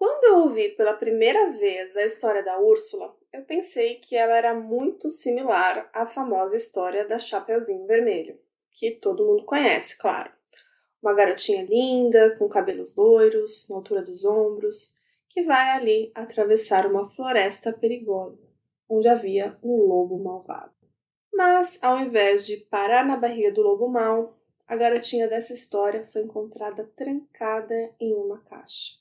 Quando eu ouvi pela primeira vez a história da Úrsula, eu pensei que ela era muito similar à famosa história da Chapeuzinho Vermelho, que todo mundo conhece, claro. Uma garotinha linda, com cabelos loiros, na altura dos ombros, que vai ali atravessar uma floresta perigosa, onde havia um lobo malvado. Mas, ao invés de parar na barriga do lobo mau, a garotinha dessa história foi encontrada trancada em uma caixa.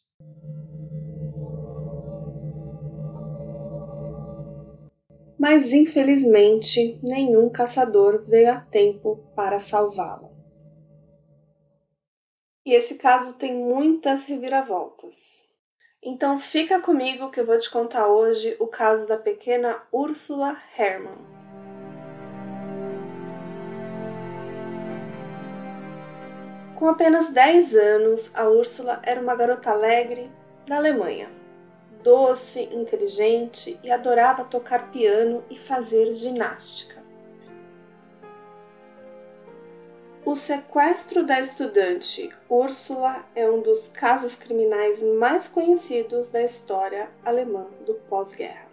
Mas infelizmente nenhum caçador veio a tempo para salvá-la. E esse caso tem muitas reviravoltas. Então fica comigo que eu vou te contar hoje o caso da pequena Úrsula Hermann. Com apenas 10 anos, a Úrsula era uma garota alegre da Alemanha doce, inteligente e adorava tocar piano e fazer ginástica. O sequestro da estudante Úrsula é um dos casos criminais mais conhecidos da história alemã do pós-guerra.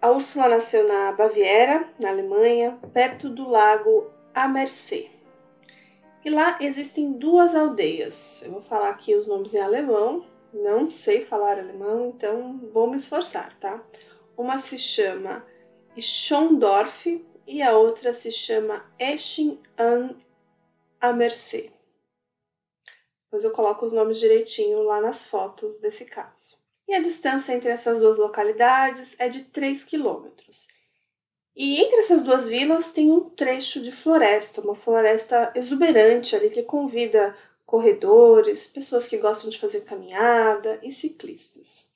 A Úrsula nasceu na Baviera, na Alemanha, perto do lago Ammersee. E lá existem duas aldeias. Eu vou falar aqui os nomes em alemão. Não sei falar alemão, então vou me esforçar, tá? Uma se chama Schondorf e a outra se chama Eschen an Ammersee. Depois eu coloco os nomes direitinho lá nas fotos desse caso. E a distância entre essas duas localidades é de 3 quilômetros. E entre essas duas vilas tem um trecho de floresta, uma floresta exuberante ali que convida corredores, pessoas que gostam de fazer caminhada e ciclistas.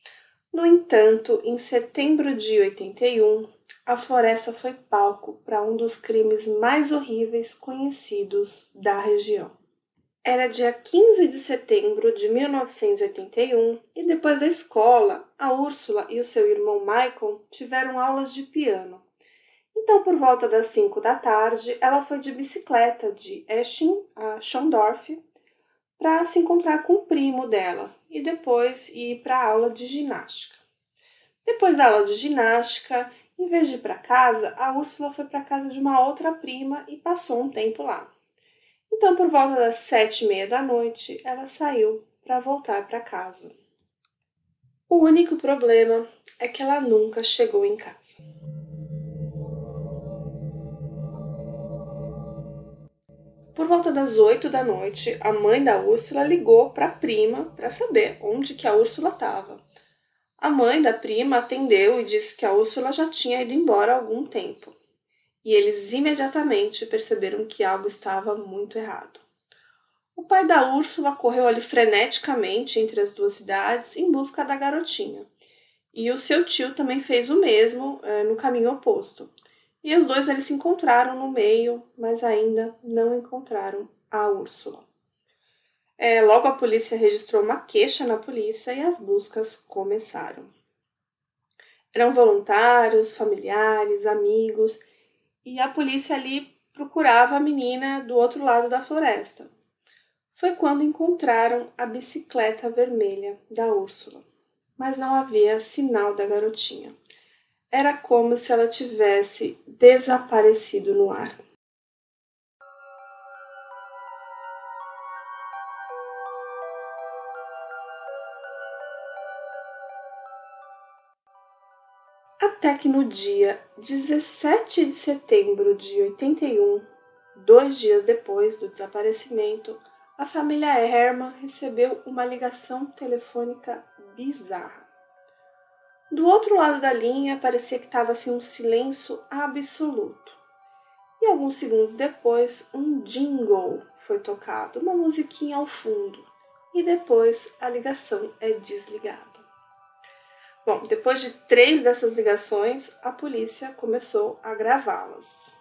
No entanto, em setembro de 81, a floresta foi palco para um dos crimes mais horríveis conhecidos da região. Era dia 15 de setembro de 1981 e depois da escola, a Úrsula e o seu irmão Michael tiveram aulas de piano. Então, por volta das 5 da tarde, ela foi de bicicleta de Esching a Schondorf para se encontrar com o primo dela e depois ir para a aula de ginástica. Depois da aula de ginástica, em vez de ir para casa, a Úrsula foi para casa de uma outra prima e passou um tempo lá. Então, por volta das sete e meia da noite, ela saiu para voltar para casa. O único problema é que ela nunca chegou em casa. Por volta das 8 da noite, a mãe da Úrsula ligou para a prima para saber onde que a Úrsula estava. A mãe da prima atendeu e disse que a Úrsula já tinha ido embora há algum tempo. E eles imediatamente perceberam que algo estava muito errado. O pai da Úrsula correu ali freneticamente entre as duas cidades em busca da garotinha. E o seu tio também fez o mesmo eh, no caminho oposto. E os dois eles se encontraram no meio, mas ainda não encontraram a Úrsula. É, logo a polícia registrou uma queixa na polícia e as buscas começaram. Eram voluntários, familiares, amigos, e a polícia ali procurava a menina do outro lado da floresta. Foi quando encontraram a bicicleta vermelha da Úrsula, mas não havia sinal da garotinha. Era como se ela tivesse desaparecido no ar. Até que no dia 17 de setembro de 81, dois dias depois do desaparecimento, a família Herman recebeu uma ligação telefônica bizarra. Do outro lado da linha parecia que estava assim um silêncio absoluto. E alguns segundos depois, um jingle foi tocado, uma musiquinha ao fundo. E depois a ligação é desligada. Bom, depois de três dessas ligações, a polícia começou a gravá-las.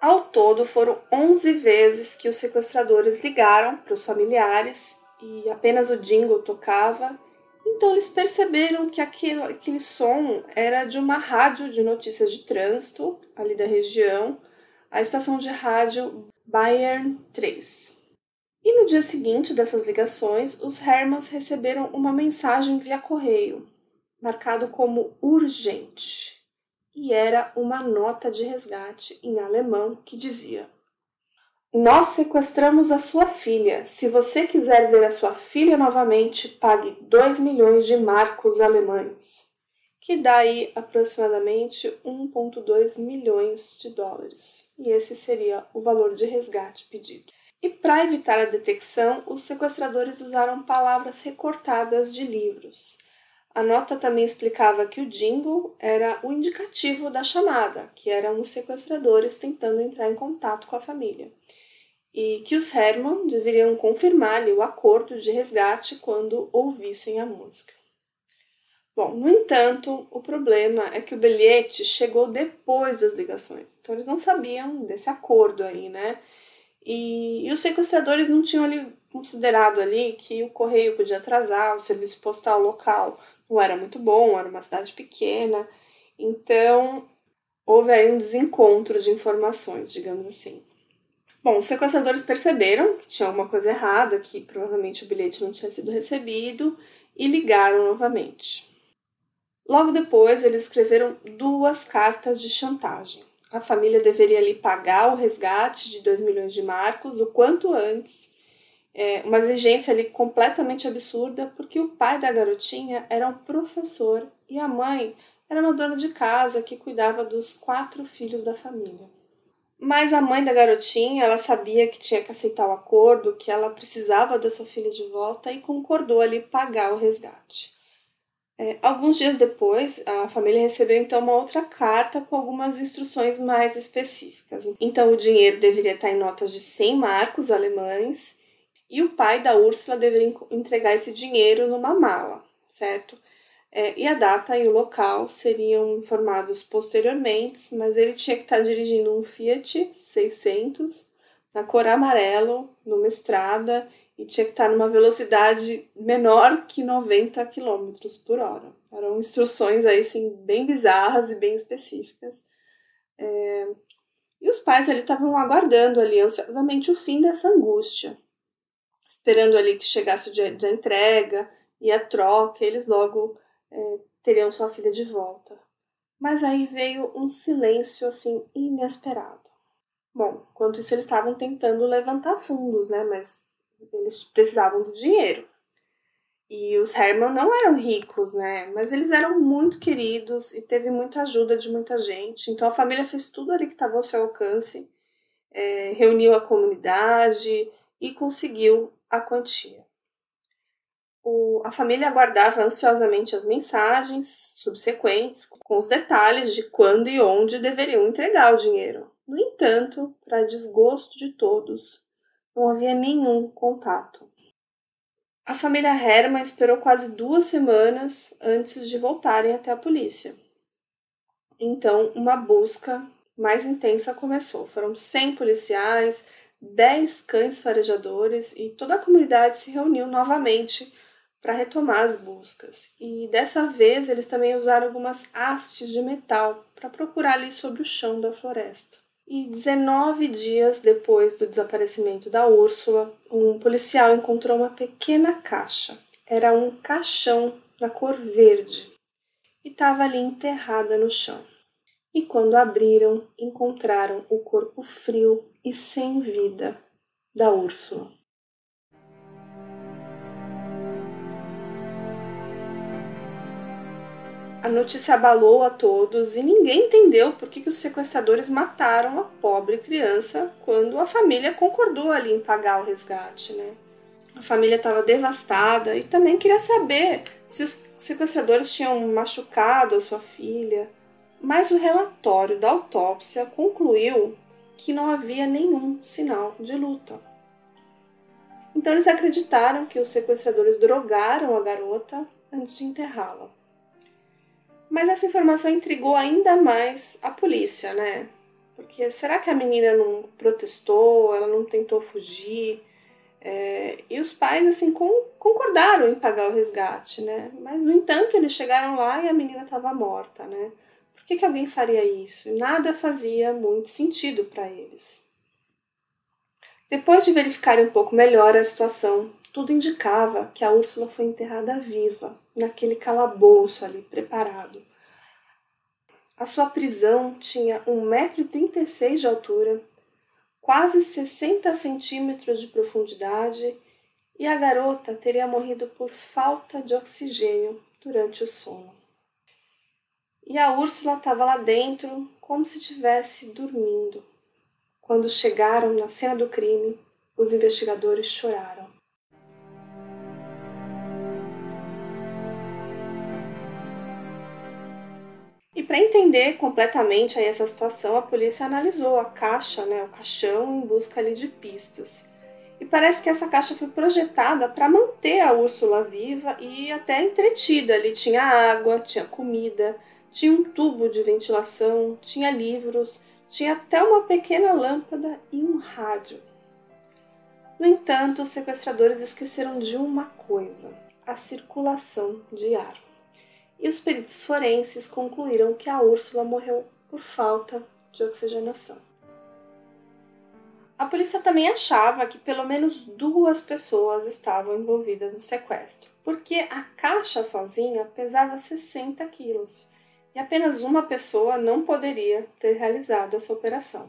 Ao todo, foram 11 vezes que os sequestradores ligaram para os familiares e apenas o jingle tocava. Então eles perceberam que aquele, aquele som era de uma rádio de notícias de trânsito ali da região, a estação de rádio Bayern 3. E no dia seguinte dessas ligações, os Hermans receberam uma mensagem via correio, marcado como urgente. E era uma nota de resgate em alemão que dizia: Nós sequestramos a sua filha. Se você quiser ver a sua filha novamente, pague 2 milhões de marcos alemães, que dá aí aproximadamente 1,2 milhões de dólares. E esse seria o valor de resgate pedido. E para evitar a detecção, os sequestradores usaram palavras recortadas de livros. A nota também explicava que o jingle era o indicativo da chamada, que eram os sequestradores tentando entrar em contato com a família, e que os Herman deveriam confirmar o acordo de resgate quando ouvissem a música. Bom, no entanto, o problema é que o bilhete chegou depois das ligações, então eles não sabiam desse acordo aí, né? E, e os sequestradores não tinham ali considerado ali que o correio podia atrasar, o serviço postal local não era muito bom, era uma cidade pequena, então houve aí um desencontro de informações, digamos assim. Bom, os sequestradores perceberam que tinha alguma coisa errada, que provavelmente o bilhete não tinha sido recebido e ligaram novamente. Logo depois, eles escreveram duas cartas de chantagem a família deveria ali pagar o resgate de 2 milhões de marcos o quanto antes. É, uma exigência ali completamente absurda, porque o pai da garotinha era um professor e a mãe era uma dona de casa que cuidava dos quatro filhos da família. Mas a mãe da garotinha, ela sabia que tinha que aceitar o acordo, que ela precisava da sua filha de volta e concordou ali pagar o resgate. É, alguns dias depois, a família recebeu então uma outra carta com algumas instruções mais específicas. Então, o dinheiro deveria estar em notas de 100 marcos alemães e o pai da Úrsula deveria entregar esse dinheiro numa mala, certo? É, e a data e o local seriam informados posteriormente, mas ele tinha que estar dirigindo um Fiat 600 na cor amarelo, numa estrada e tinha que estar numa velocidade menor que 90 km por hora. Eram instruções aí, assim, bem bizarras e bem específicas. É... E os pais estavam aguardando ali ansiosamente o fim dessa angústia, esperando ali que chegasse o dia da entrega e a troca, eles logo é, teriam sua filha de volta. Mas aí veio um silêncio assim inesperado. Bom, enquanto isso eles estavam tentando levantar fundos, né? Mas eles precisavam do dinheiro. E os Herman não eram ricos, né? Mas eles eram muito queridos e teve muita ajuda de muita gente. Então a família fez tudo ali que estava ao seu alcance, é, reuniu a comunidade e conseguiu a quantia. O, a família aguardava ansiosamente as mensagens subsequentes com os detalhes de quando e onde deveriam entregar o dinheiro. No entanto, para desgosto de todos, não havia nenhum contato. A família Herman esperou quase duas semanas antes de voltarem até a polícia. Então, uma busca mais intensa começou. Foram 100 policiais, 10 cães farejadores e toda a comunidade se reuniu novamente para retomar as buscas. E dessa vez eles também usaram algumas hastes de metal para procurar ali sobre o chão da floresta. E 19 dias depois do desaparecimento da Úrsula, um policial encontrou uma pequena caixa. Era um caixão da cor verde e estava ali enterrada no chão. E quando abriram, encontraram o corpo frio e sem vida da Úrsula. A notícia abalou a todos e ninguém entendeu por que, os sequestradores mataram a pobre criança quando a família concordou ali em pagar o resgate, né? A família estava devastada e também queria saber se os sequestradores tinham machucado a sua filha. Mas o relatório da autópsia concluiu que não havia nenhum sinal de luta. Então eles acreditaram que os sequestradores drogaram a garota antes de enterrá-la. Mas essa informação intrigou ainda mais a polícia, né? Porque será que a menina não protestou, ela não tentou fugir? É, e os pais, assim, com, concordaram em pagar o resgate, né? Mas, no entanto, eles chegaram lá e a menina estava morta, né? Por que, que alguém faria isso? Nada fazia muito sentido para eles. Depois de verificarem um pouco melhor a situação, tudo indicava que a Úrsula foi enterrada viva, naquele calabouço ali preparado. A sua prisão tinha 1,36m de altura, quase 60 centímetros de profundidade e a garota teria morrido por falta de oxigênio durante o sono. E a Úrsula estava lá dentro como se estivesse dormindo. Quando chegaram na cena do crime, os investigadores choraram. Para entender completamente aí essa situação, a polícia analisou a caixa, né, o caixão, em busca ali de pistas. E parece que essa caixa foi projetada para manter a Úrsula viva e até entretida. Ali tinha água, tinha comida, tinha um tubo de ventilação, tinha livros, tinha até uma pequena lâmpada e um rádio. No entanto, os sequestradores esqueceram de uma coisa: a circulação de ar. E os peritos forenses concluíram que a Úrsula morreu por falta de oxigenação. A polícia também achava que pelo menos duas pessoas estavam envolvidas no sequestro, porque a caixa sozinha pesava 60 quilos e apenas uma pessoa não poderia ter realizado essa operação.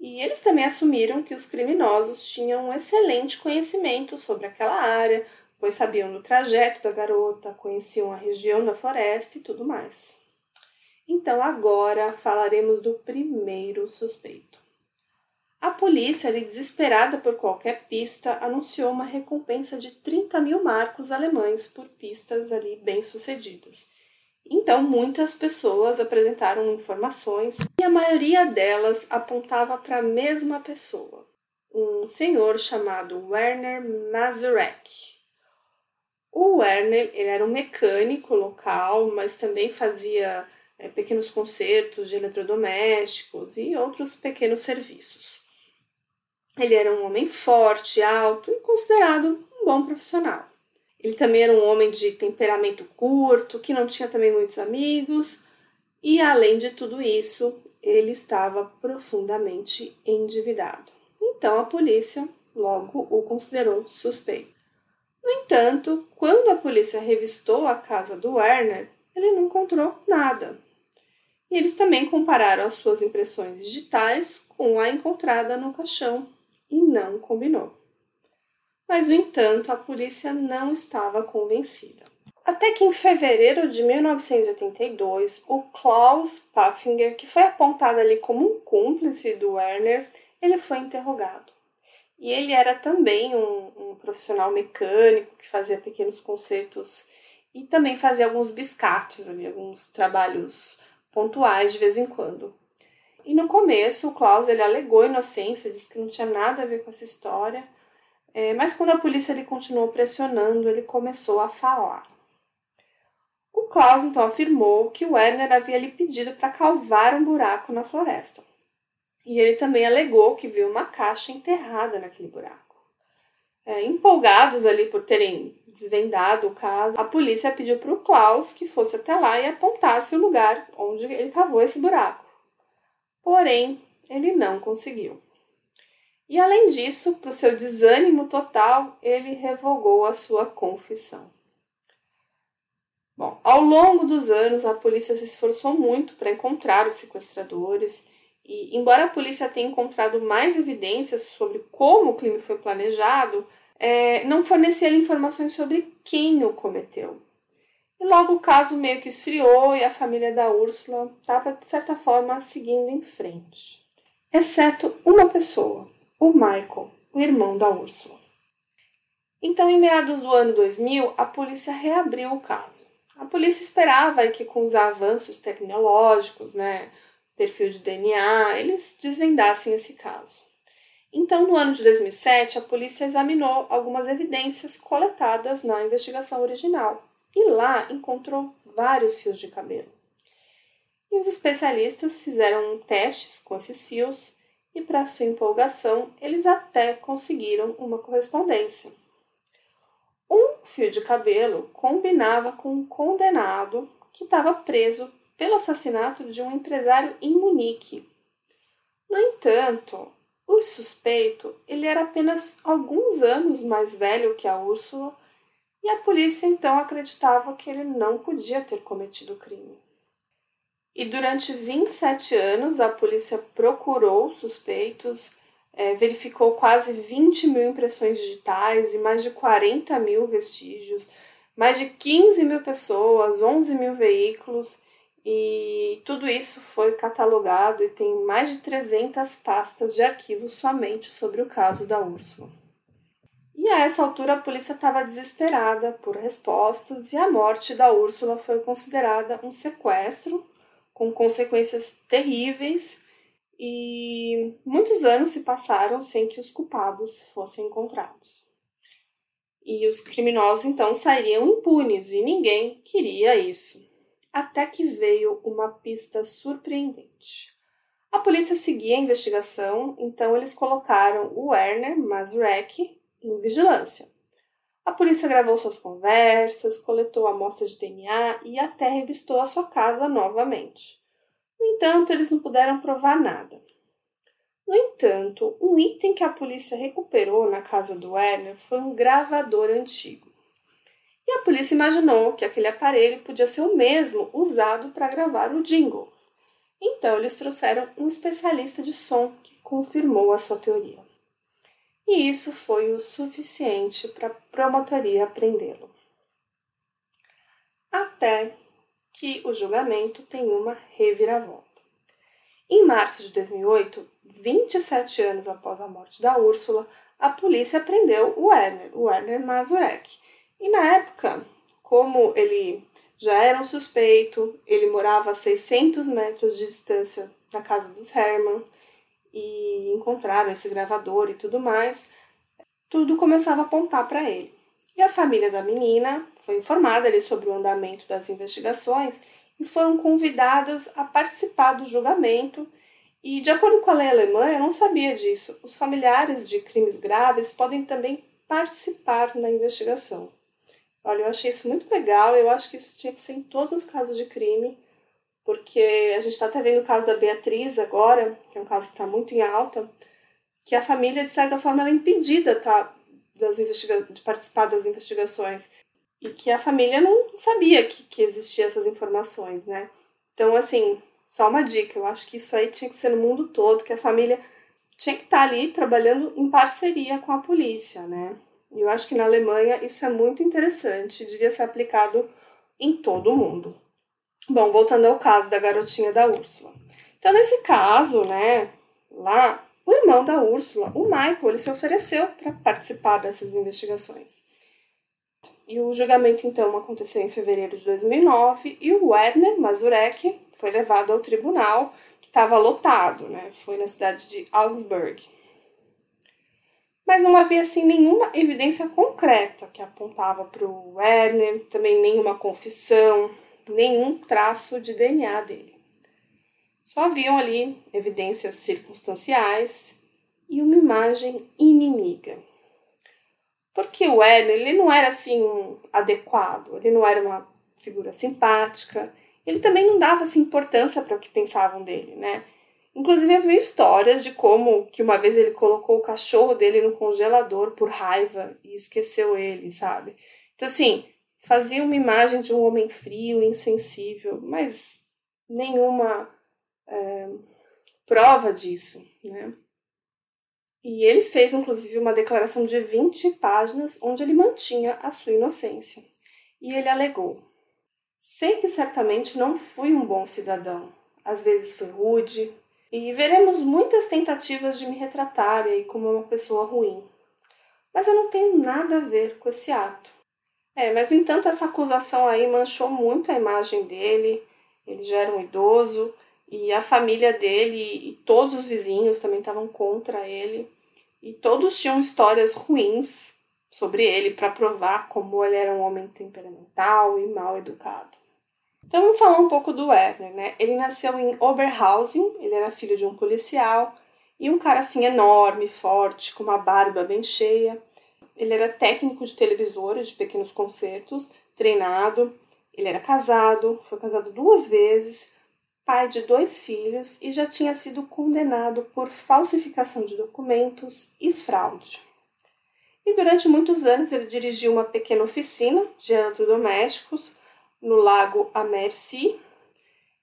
E eles também assumiram que os criminosos tinham um excelente conhecimento sobre aquela área, pois sabiam do trajeto da garota, conheciam a região da floresta e tudo mais. Então agora falaremos do primeiro suspeito. A polícia, ali, desesperada por qualquer pista, anunciou uma recompensa de 30 mil marcos alemães por pistas ali bem sucedidas. Então, muitas pessoas apresentaram informações e a maioria delas apontava para a mesma pessoa, um senhor chamado Werner Mazurek. O Werner ele era um mecânico local, mas também fazia é, pequenos concertos de eletrodomésticos e outros pequenos serviços. Ele era um homem forte, alto e considerado um bom profissional. Ele também era um homem de temperamento curto, que não tinha também muitos amigos, e além de tudo isso, ele estava profundamente endividado. Então a polícia logo o considerou suspeito. No entanto, quando a polícia revistou a casa do Werner, ele não encontrou nada. E eles também compararam as suas impressões digitais com a encontrada no caixão e não combinou mas no entanto a polícia não estava convencida. Até que em fevereiro de 1982, o Klaus Paffinger, que foi apontado ali como um cúmplice do Werner, ele foi interrogado. E ele era também um, um profissional mecânico que fazia pequenos concertos e também fazia alguns biscates ali, alguns trabalhos pontuais de vez em quando. E no começo, o Klaus ele alegou inocência, disse que não tinha nada a ver com essa história, é, mas quando a polícia ele continuou pressionando, ele começou a falar. O Klaus então afirmou que o Werner havia lhe pedido para cavar um buraco na floresta. E ele também alegou que viu uma caixa enterrada naquele buraco. É, empolgados ali por terem desvendado o caso, a polícia pediu para o Klaus que fosse até lá e apontasse o lugar onde ele cavou esse buraco. Porém, ele não conseguiu. E além disso, para o seu desânimo total, ele revogou a sua confissão. Bom, ao longo dos anos, a polícia se esforçou muito para encontrar os sequestradores, e embora a polícia tenha encontrado mais evidências sobre como o crime foi planejado, é, não fornecia informações sobre quem o cometeu. E logo o caso meio que esfriou e a família da Úrsula estava, de certa forma, seguindo em frente. Exceto uma pessoa, o Michael, o irmão da Úrsula. Então, em meados do ano 2000, a polícia reabriu o caso. A polícia esperava que, com os avanços tecnológicos, né, perfil de DNA, eles desvendassem esse caso. Então, no ano de 2007, a polícia examinou algumas evidências coletadas na investigação original e lá encontrou vários fios de cabelo. E os especialistas fizeram testes com esses fios e, para sua empolgação, eles até conseguiram uma correspondência. Um fio de cabelo combinava com um condenado que estava preso pelo assassinato de um empresário em Munique. No entanto, o suspeito ele era apenas alguns anos mais velho que a Úrsula e a polícia então acreditava que ele não podia ter cometido o crime. E durante 27 anos a polícia procurou suspeitos, é, verificou quase 20 mil impressões digitais e mais de 40 mil vestígios, mais de 15 mil pessoas, 11 mil veículos, e tudo isso foi catalogado e tem mais de 300 pastas de arquivos somente sobre o caso da Úrsula. E a essa altura a polícia estava desesperada por respostas e a morte da Úrsula foi considerada um sequestro com consequências terríveis e muitos anos se passaram sem que os culpados fossem encontrados. E os criminosos então sairiam impunes e ninguém queria isso. Até que veio uma pista surpreendente. A polícia seguia a investigação, então eles colocaram o Werner Mazurek em vigilância. A polícia gravou suas conversas, coletou amostras de DNA e até revistou a sua casa novamente. No entanto, eles não puderam provar nada. No entanto, um item que a polícia recuperou na casa do Werner foi um gravador antigo. E a polícia imaginou que aquele aparelho podia ser o mesmo usado para gravar o jingle. Então, eles trouxeram um especialista de som que confirmou a sua teoria e isso foi o suficiente para a promotoria prendê-lo. Até que o julgamento tem uma reviravolta. Em março de 2008, 27 anos após a morte da Úrsula, a polícia prendeu o Werner, o Werner Mazurek. E na época, como ele já era um suspeito, ele morava a 600 metros de distância da casa dos Herman, e encontraram esse gravador e tudo mais, tudo começava a apontar para ele. E a família da menina foi informada ali sobre o andamento das investigações e foram convidadas a participar do julgamento. E, de acordo com a lei alemã, eu não sabia disso, os familiares de crimes graves podem também participar na investigação. Olha, eu achei isso muito legal, eu acho que isso tinha que ser em todos os casos de crime, porque a gente está até vendo o caso da Beatriz agora, que é um caso que está muito em alta, que a família, de certa forma, é impedida tá, das investiga de participar das investigações. E que a família não sabia que, que existiam essas informações, né? Então, assim, só uma dica, eu acho que isso aí tinha que ser no mundo todo, que a família tinha que estar tá ali trabalhando em parceria com a polícia, né? E eu acho que na Alemanha isso é muito interessante, devia ser aplicado em todo o mundo. Bom, voltando ao caso da garotinha da Úrsula. Então, nesse caso, né, lá, o irmão da Úrsula, o Michael, ele se ofereceu para participar dessas investigações. E o julgamento, então, aconteceu em fevereiro de 2009 e o Werner Mazurek foi levado ao tribunal, que estava lotado, né? Foi na cidade de Augsburg. Mas não havia, assim, nenhuma evidência concreta que apontava para o Werner, também nenhuma confissão, nenhum traço de DNA dele. Só haviam ali evidências circunstanciais e uma imagem inimiga. Porque o Werner, ele não era assim adequado, ele não era uma figura simpática, ele também não dava assim, importância para o que pensavam dele, né? Inclusive havia histórias de como que uma vez ele colocou o cachorro dele no congelador por raiva e esqueceu ele, sabe? Então assim, fazia uma imagem de um homem frio, insensível, mas nenhuma é, prova disso, né? E ele fez, inclusive, uma declaração de 20 páginas onde ele mantinha a sua inocência. E ele alegou: Sei que certamente não fui um bom cidadão. Às vezes fui rude, e veremos muitas tentativas de me retratar aí como uma pessoa ruim. Mas eu não tenho nada a ver com esse ato. É, mas no entanto, essa acusação aí manchou muito a imagem dele. Ele já era um idoso e a família dele e todos os vizinhos também estavam contra ele. E todos tinham histórias ruins sobre ele para provar como ele era um homem temperamental e mal educado. Então vamos falar um pouco do Werner, né? Ele nasceu em Oberhausen, ele era filho de um policial e um cara assim enorme, forte, com uma barba bem cheia. Ele era técnico de televisores de pequenos concertos, treinado. Ele era casado, foi casado duas vezes, pai de dois filhos e já tinha sido condenado por falsificação de documentos e fraude. E durante muitos anos ele dirigiu uma pequena oficina de eletrodomésticos no lago Amercy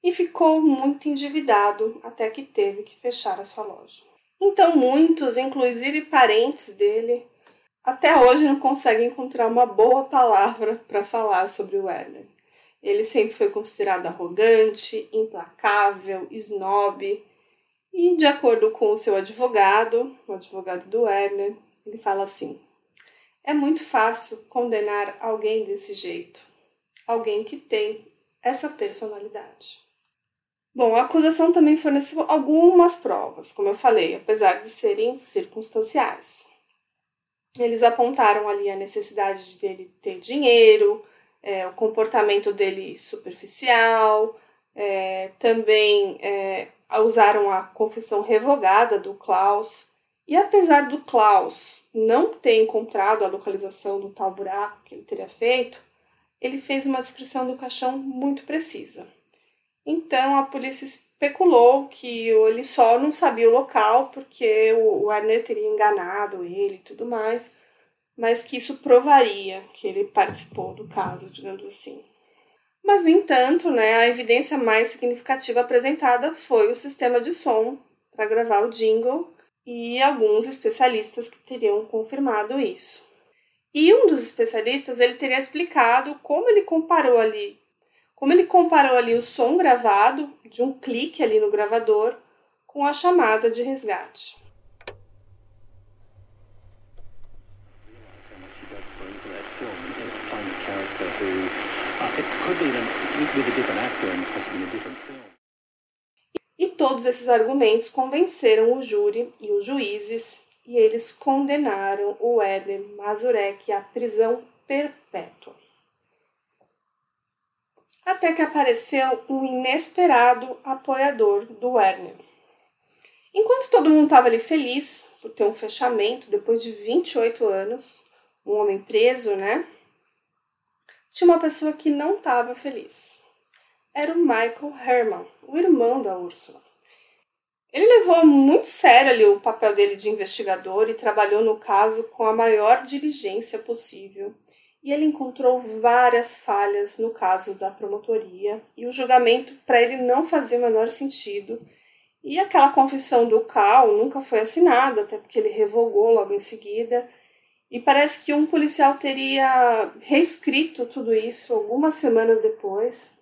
e ficou muito endividado até que teve que fechar a sua loja. Então muitos, inclusive parentes dele, até hoje não conseguem encontrar uma boa palavra para falar sobre o Werner. Ele sempre foi considerado arrogante, implacável, snob. E de acordo com o seu advogado, o advogado do Werner, ele fala assim: é muito fácil condenar alguém desse jeito, alguém que tem essa personalidade. Bom, a acusação também forneceu algumas provas, como eu falei, apesar de serem circunstanciais. Eles apontaram ali a necessidade dele ter dinheiro, é, o comportamento dele superficial, é, também é, usaram a confissão revogada do Klaus. E apesar do Klaus não ter encontrado a localização do tal buraco que ele teria feito, ele fez uma descrição do caixão muito precisa. Então a polícia especulou que ele só não sabia o local porque o Werner teria enganado ele e tudo mais mas que isso provaria que ele participou do caso, digamos assim. Mas, no entanto, né, a evidência mais significativa apresentada foi o sistema de som para gravar o jingle e alguns especialistas que teriam confirmado isso. E um dos especialistas ele teria explicado como ele comparou ali, como ele comparou ali o som gravado de um clique ali no gravador com a chamada de resgate. E todos esses argumentos convenceram o júri e os juízes e eles condenaram o Werner Mazurek à prisão perpétua. Até que apareceu um inesperado apoiador do Werner. Enquanto todo mundo estava ali feliz por ter um fechamento depois de 28 anos, um homem preso, né? tinha uma pessoa que não estava feliz. Era o Michael Herman, o irmão da Úrsula. Ele levou muito sério ali o papel dele de investigador e trabalhou no caso com a maior diligência possível. E ele encontrou várias falhas no caso da promotoria e o julgamento para ele não fazia o menor sentido. E aquela confissão do Cal nunca foi assinada, até porque ele revogou logo em seguida. E parece que um policial teria reescrito tudo isso algumas semanas depois.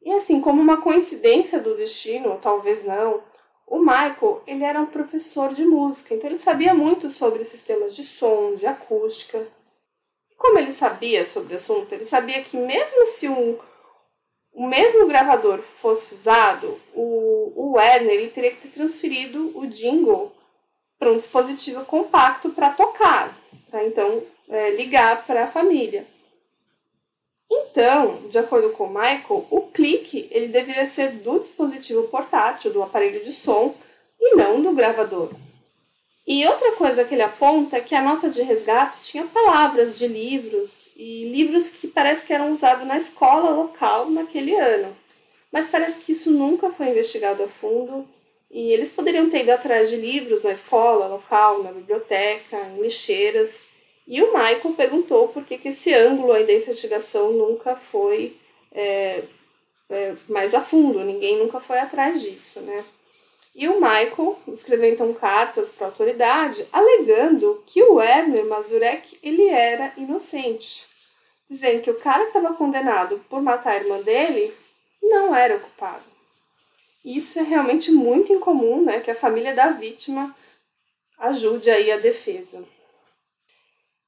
E assim, como uma coincidência do destino, ou talvez não, o Michael, ele era um professor de música, então ele sabia muito sobre sistemas de som, de acústica. E como ele sabia sobre o assunto, ele sabia que mesmo se um, o mesmo gravador fosse usado, o, o Werner ele teria que ter transferido o jingle para um dispositivo compacto para tocar, para então é, ligar para a família. Então, de acordo com Michael, o clique ele deveria ser do dispositivo portátil, do aparelho de som, e não do gravador. E outra coisa que ele aponta é que a nota de resgate tinha palavras de livros e livros que parece que eram usados na escola local naquele ano. Mas parece que isso nunca foi investigado a fundo e eles poderiam ter ido atrás de livros na escola local, na biblioteca, em lixeiras. E o Michael perguntou por que, que esse ângulo aí da investigação nunca foi é, é, mais a fundo, ninguém nunca foi atrás disso, né? E o Michael escreveu então cartas para a autoridade alegando que o Werner Mazurek ele era inocente, dizendo que o cara que estava condenado por matar a irmã dele não era o culpado. Isso é realmente muito incomum, né, que a família da vítima ajude aí a defesa.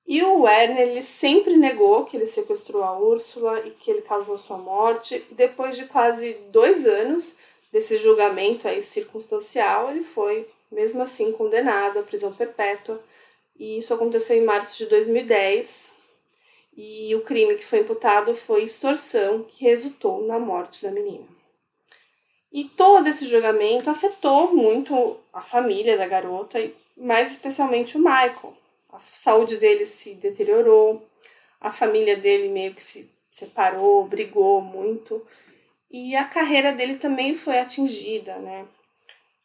E o Werner ele sempre negou que ele sequestrou a Úrsula e que ele causou sua morte. Depois de quase dois anos desse julgamento aí circunstancial, ele foi mesmo assim condenado à prisão perpétua. E isso aconteceu em março de 2010. E o crime que foi imputado foi extorsão, que resultou na morte da menina. E todo esse julgamento afetou muito a família da garota, mais especialmente o Michael. A saúde dele se deteriorou, a família dele meio que se separou, brigou muito. e a carreira dele também foi atingida, né?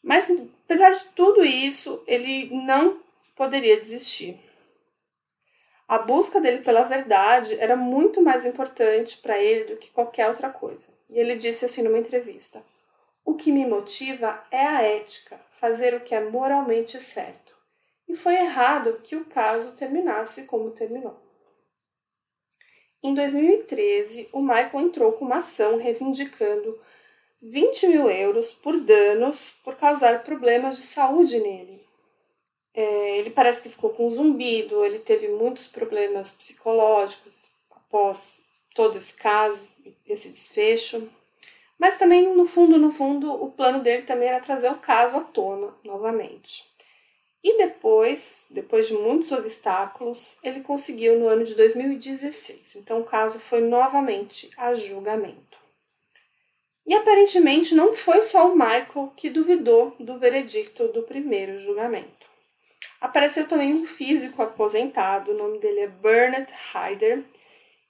Mas apesar de tudo isso, ele não poderia desistir. A busca dele pela verdade era muito mais importante para ele do que qualquer outra coisa. E ele disse assim numa entrevista: O que me motiva é a ética, fazer o que é moralmente certo. E foi errado que o caso terminasse como terminou. Em 2013, o Michael entrou com uma ação reivindicando 20 mil euros por danos por causar problemas de saúde nele. É, ele parece que ficou com zumbido, ele teve muitos problemas psicológicos após todo esse caso, esse desfecho. Mas também, no fundo, no fundo, o plano dele também era trazer o caso à tona novamente. E depois, depois de muitos obstáculos, ele conseguiu no ano de 2016. Então o caso foi novamente a julgamento. E aparentemente não foi só o Michael que duvidou do veredicto do primeiro julgamento. Apareceu também um físico aposentado, o nome dele é Bernard Hyder,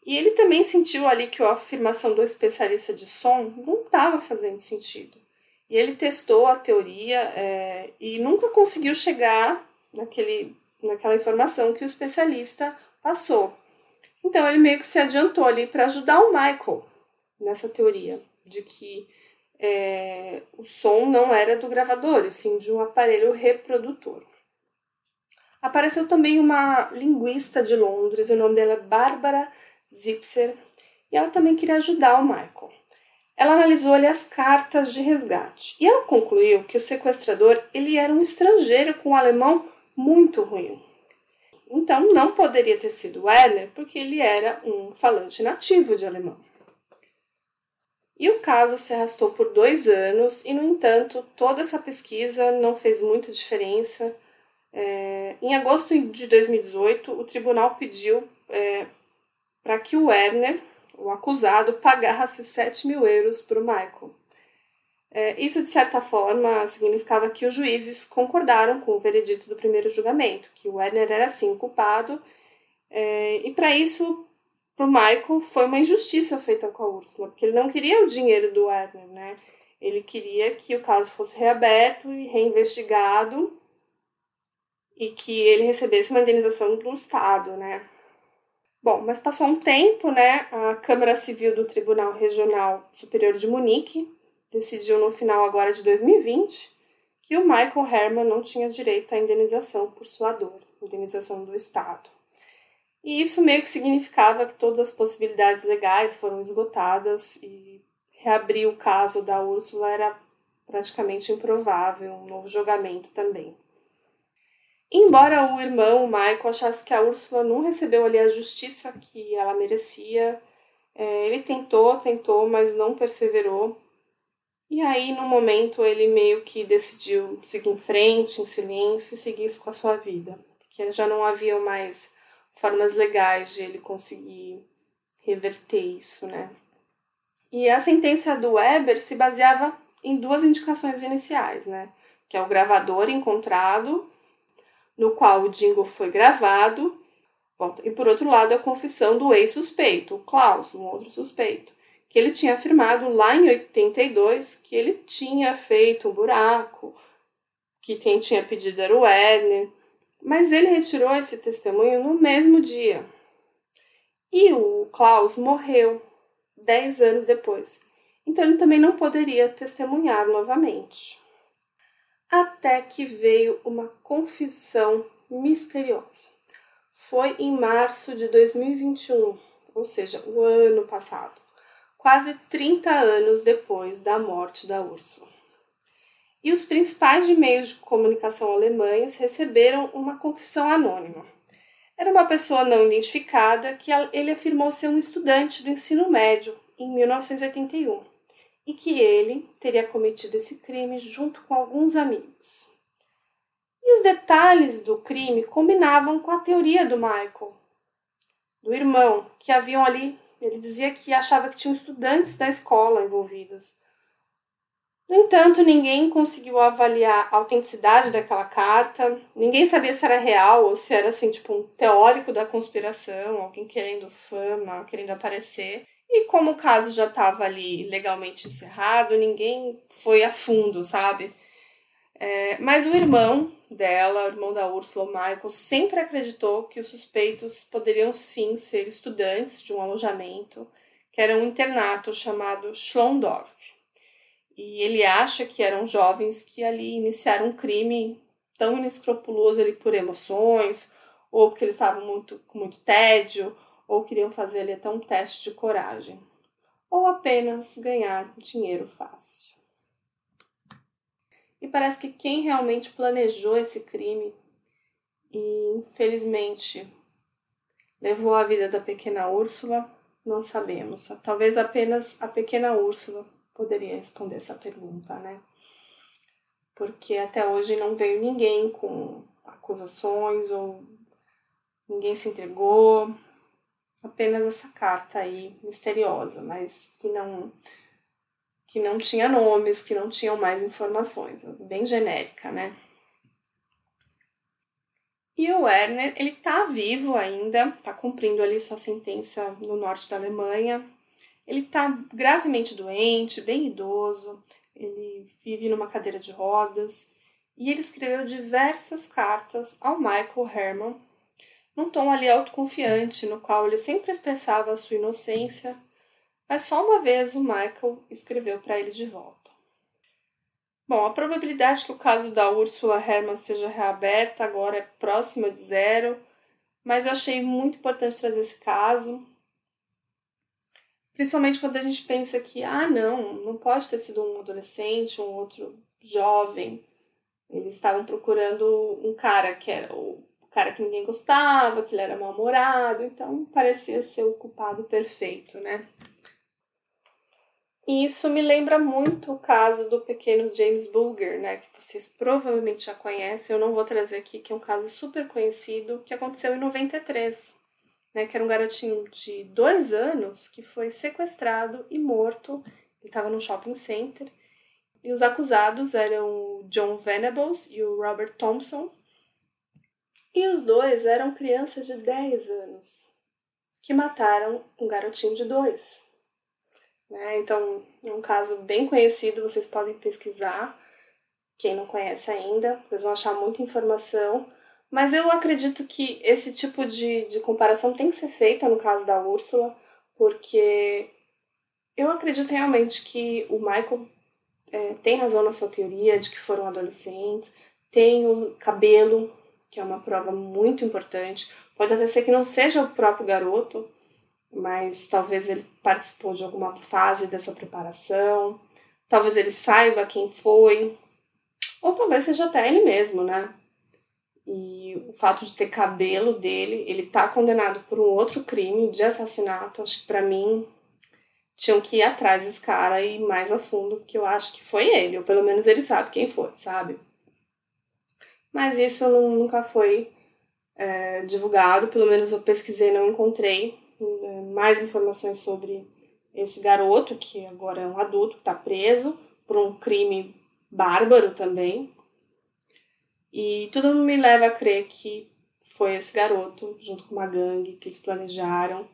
e ele também sentiu ali que a afirmação do especialista de som não estava fazendo sentido. E ele testou a teoria é, e nunca conseguiu chegar naquele, naquela informação que o especialista passou. Então ele meio que se adiantou ali para ajudar o Michael nessa teoria de que é, o som não era do gravador, e sim de um aparelho reprodutor. Apareceu também uma linguista de Londres, o nome dela é Bárbara Zipser, e ela também queria ajudar o Michael. Ela analisou ali as cartas de resgate e ela concluiu que o sequestrador ele era um estrangeiro com um alemão muito ruim. Então não poderia ter sido Werner porque ele era um falante nativo de alemão. E o caso se arrastou por dois anos, e no entanto, toda essa pesquisa não fez muita diferença. É, em agosto de 2018, o tribunal pediu é, para que o Werner, o acusado, pagasse 7 mil euros para o Michael. É, isso, de certa forma, significava que os juízes concordaram com o veredito do primeiro julgamento, que o Werner era sim culpado, é, e para isso para o Michael foi uma injustiça feita com a Úrsula, porque ele não queria o dinheiro do Werner, né? Ele queria que o caso fosse reaberto e reinvestigado e que ele recebesse uma indenização do Estado, né? Bom, mas passou um tempo, né? A Câmara Civil do Tribunal Regional Superior de Munique decidiu no final agora de 2020 que o Michael Herman não tinha direito à indenização por sua dor, indenização do Estado. E isso meio que significava que todas as possibilidades legais foram esgotadas e reabrir o caso da Úrsula era praticamente improvável, um novo julgamento também. Embora o irmão, o Michael, achasse que a Úrsula não recebeu ali a justiça que ela merecia, é, ele tentou, tentou, mas não perseverou. E aí, no momento, ele meio que decidiu seguir em frente, em silêncio, e seguir com a sua vida, porque já não havia mais formas legais de ele conseguir reverter isso, né? E a sentença do Weber se baseava em duas indicações iniciais, né? Que é o gravador encontrado, no qual o jingle foi gravado, e por outro lado a confissão do ex-suspeito, o Klaus, um outro suspeito, que ele tinha afirmado lá em 82 que ele tinha feito um buraco, que quem tinha pedido era o Werner, mas ele retirou esse testemunho no mesmo dia. E o Klaus morreu dez anos depois. Então ele também não poderia testemunhar novamente. Até que veio uma confissão misteriosa. Foi em março de 2021, ou seja, o ano passado, quase 30 anos depois da morte da Úrsula e os principais meios de comunicação alemães receberam uma confissão anônima. Era uma pessoa não identificada que ele afirmou ser um estudante do ensino médio em 1981 e que ele teria cometido esse crime junto com alguns amigos. E os detalhes do crime combinavam com a teoria do Michael, do irmão, que haviam ali. Ele dizia que achava que tinham estudantes da escola envolvidos no entanto, ninguém conseguiu avaliar a autenticidade daquela carta, ninguém sabia se era real ou se era assim, tipo um teórico da conspiração, alguém querendo fama, querendo aparecer. E como o caso já estava ali legalmente encerrado, ninguém foi a fundo, sabe? É, mas o irmão dela, o irmão da Ursula, o Michael, sempre acreditou que os suspeitos poderiam sim ser estudantes de um alojamento, que era um internato chamado Schlondorf. E ele acha que eram jovens que ali iniciaram um crime tão inescrupuloso ali por emoções, ou porque eles estavam muito, com muito tédio, ou queriam fazer ali até um teste de coragem, ou apenas ganhar dinheiro fácil. E parece que quem realmente planejou esse crime e infelizmente levou a vida da pequena Úrsula, não sabemos. Talvez apenas a pequena Úrsula poderia responder essa pergunta, né? Porque até hoje não veio ninguém com acusações ou ninguém se entregou. Apenas essa carta aí misteriosa, mas que não que não tinha nomes, que não tinham mais informações, bem genérica, né? E o Werner, ele tá vivo ainda, tá cumprindo ali sua sentença no norte da Alemanha. Ele tá gravemente doente, bem idoso, ele vive numa cadeira de rodas e ele escreveu diversas cartas ao Michael Herman, num tom ali autoconfiante, no qual ele sempre expressava a sua inocência mas só uma vez o Michael escreveu para ele de volta. Bom, a probabilidade que o caso da Ursula Herrmann seja reaberta agora é próxima de zero, mas eu achei muito importante trazer esse caso, principalmente quando a gente pensa que, ah, não, não pode ter sido um adolescente, um outro jovem. Eles estavam procurando um cara que era o cara que ninguém gostava, que ele era mal-humorado, então parecia ser o culpado perfeito, né? E isso me lembra muito o caso do pequeno James Bulger, né, que vocês provavelmente já conhecem, eu não vou trazer aqui, que é um caso super conhecido, que aconteceu em 93, né, que era um garotinho de dois anos que foi sequestrado e morto, ele estava num shopping center, e os acusados eram o John Venables e o Robert Thompson, e os dois eram crianças de 10 anos, que mataram um garotinho de dois. Né? Então, é um caso bem conhecido, vocês podem pesquisar. Quem não conhece ainda, vocês vão achar muita informação. Mas eu acredito que esse tipo de, de comparação tem que ser feita no caso da Úrsula, porque eu acredito realmente que o Michael é, tem razão na sua teoria de que foram adolescentes, tem o cabelo, que é uma prova muito importante. Pode até ser que não seja o próprio garoto, mas talvez ele participou de alguma fase dessa preparação, talvez ele saiba quem foi, ou talvez seja até ele mesmo, né? E o fato de ter cabelo dele, ele tá condenado por um outro crime de assassinato, acho que para mim tinham que ir atrás desse cara e ir mais a fundo, porque eu acho que foi ele, ou pelo menos ele sabe quem foi, sabe? Mas isso nunca foi é, divulgado, pelo menos eu pesquisei não encontrei mais informações sobre esse garoto, que agora é um adulto, que está preso por um crime bárbaro também. E tudo me leva a crer que foi esse garoto, junto com uma gangue, que eles planejaram.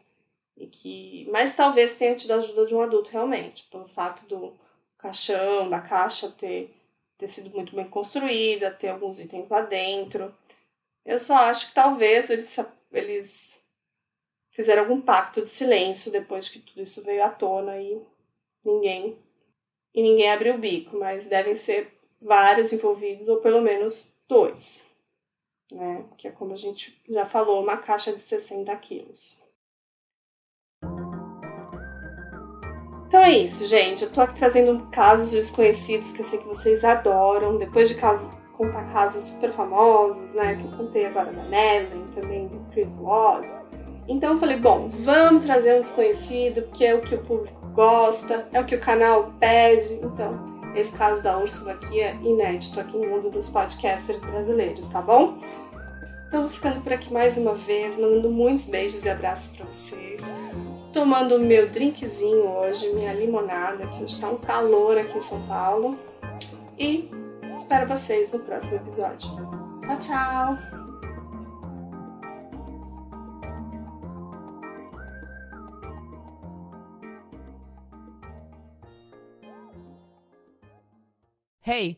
E que, mas talvez tenha tido a ajuda de um adulto realmente, pelo fato do caixão, da caixa ter, ter sido muito bem construída, ter alguns itens lá dentro. Eu só acho que talvez eles, eles fizeram algum pacto de silêncio depois que tudo isso veio à tona e ninguém e ninguém abriu o bico, mas devem ser vários envolvidos ou pelo menos dois, né? Que é como a gente já falou, uma caixa de 60 quilos. Então é isso, gente. Eu tô aqui trazendo casos desconhecidos que eu sei que vocês adoram. Depois de contar casos super famosos, né? Que eu contei agora da Madeline, também do Chris Watts então eu falei, bom, vamos trazer um desconhecido, que é o que o público gosta, é o que o canal pede. Então, esse caso da Úrsula aqui é inédito aqui no mundo dos podcasters brasileiros, tá bom? Então, vou ficando por aqui mais uma vez, mandando muitos beijos e abraços para vocês tomando meu drinkzinho hoje, minha limonada, que está um calor aqui em São Paulo. E espero vocês no próximo episódio. Tchau, tchau! Hey!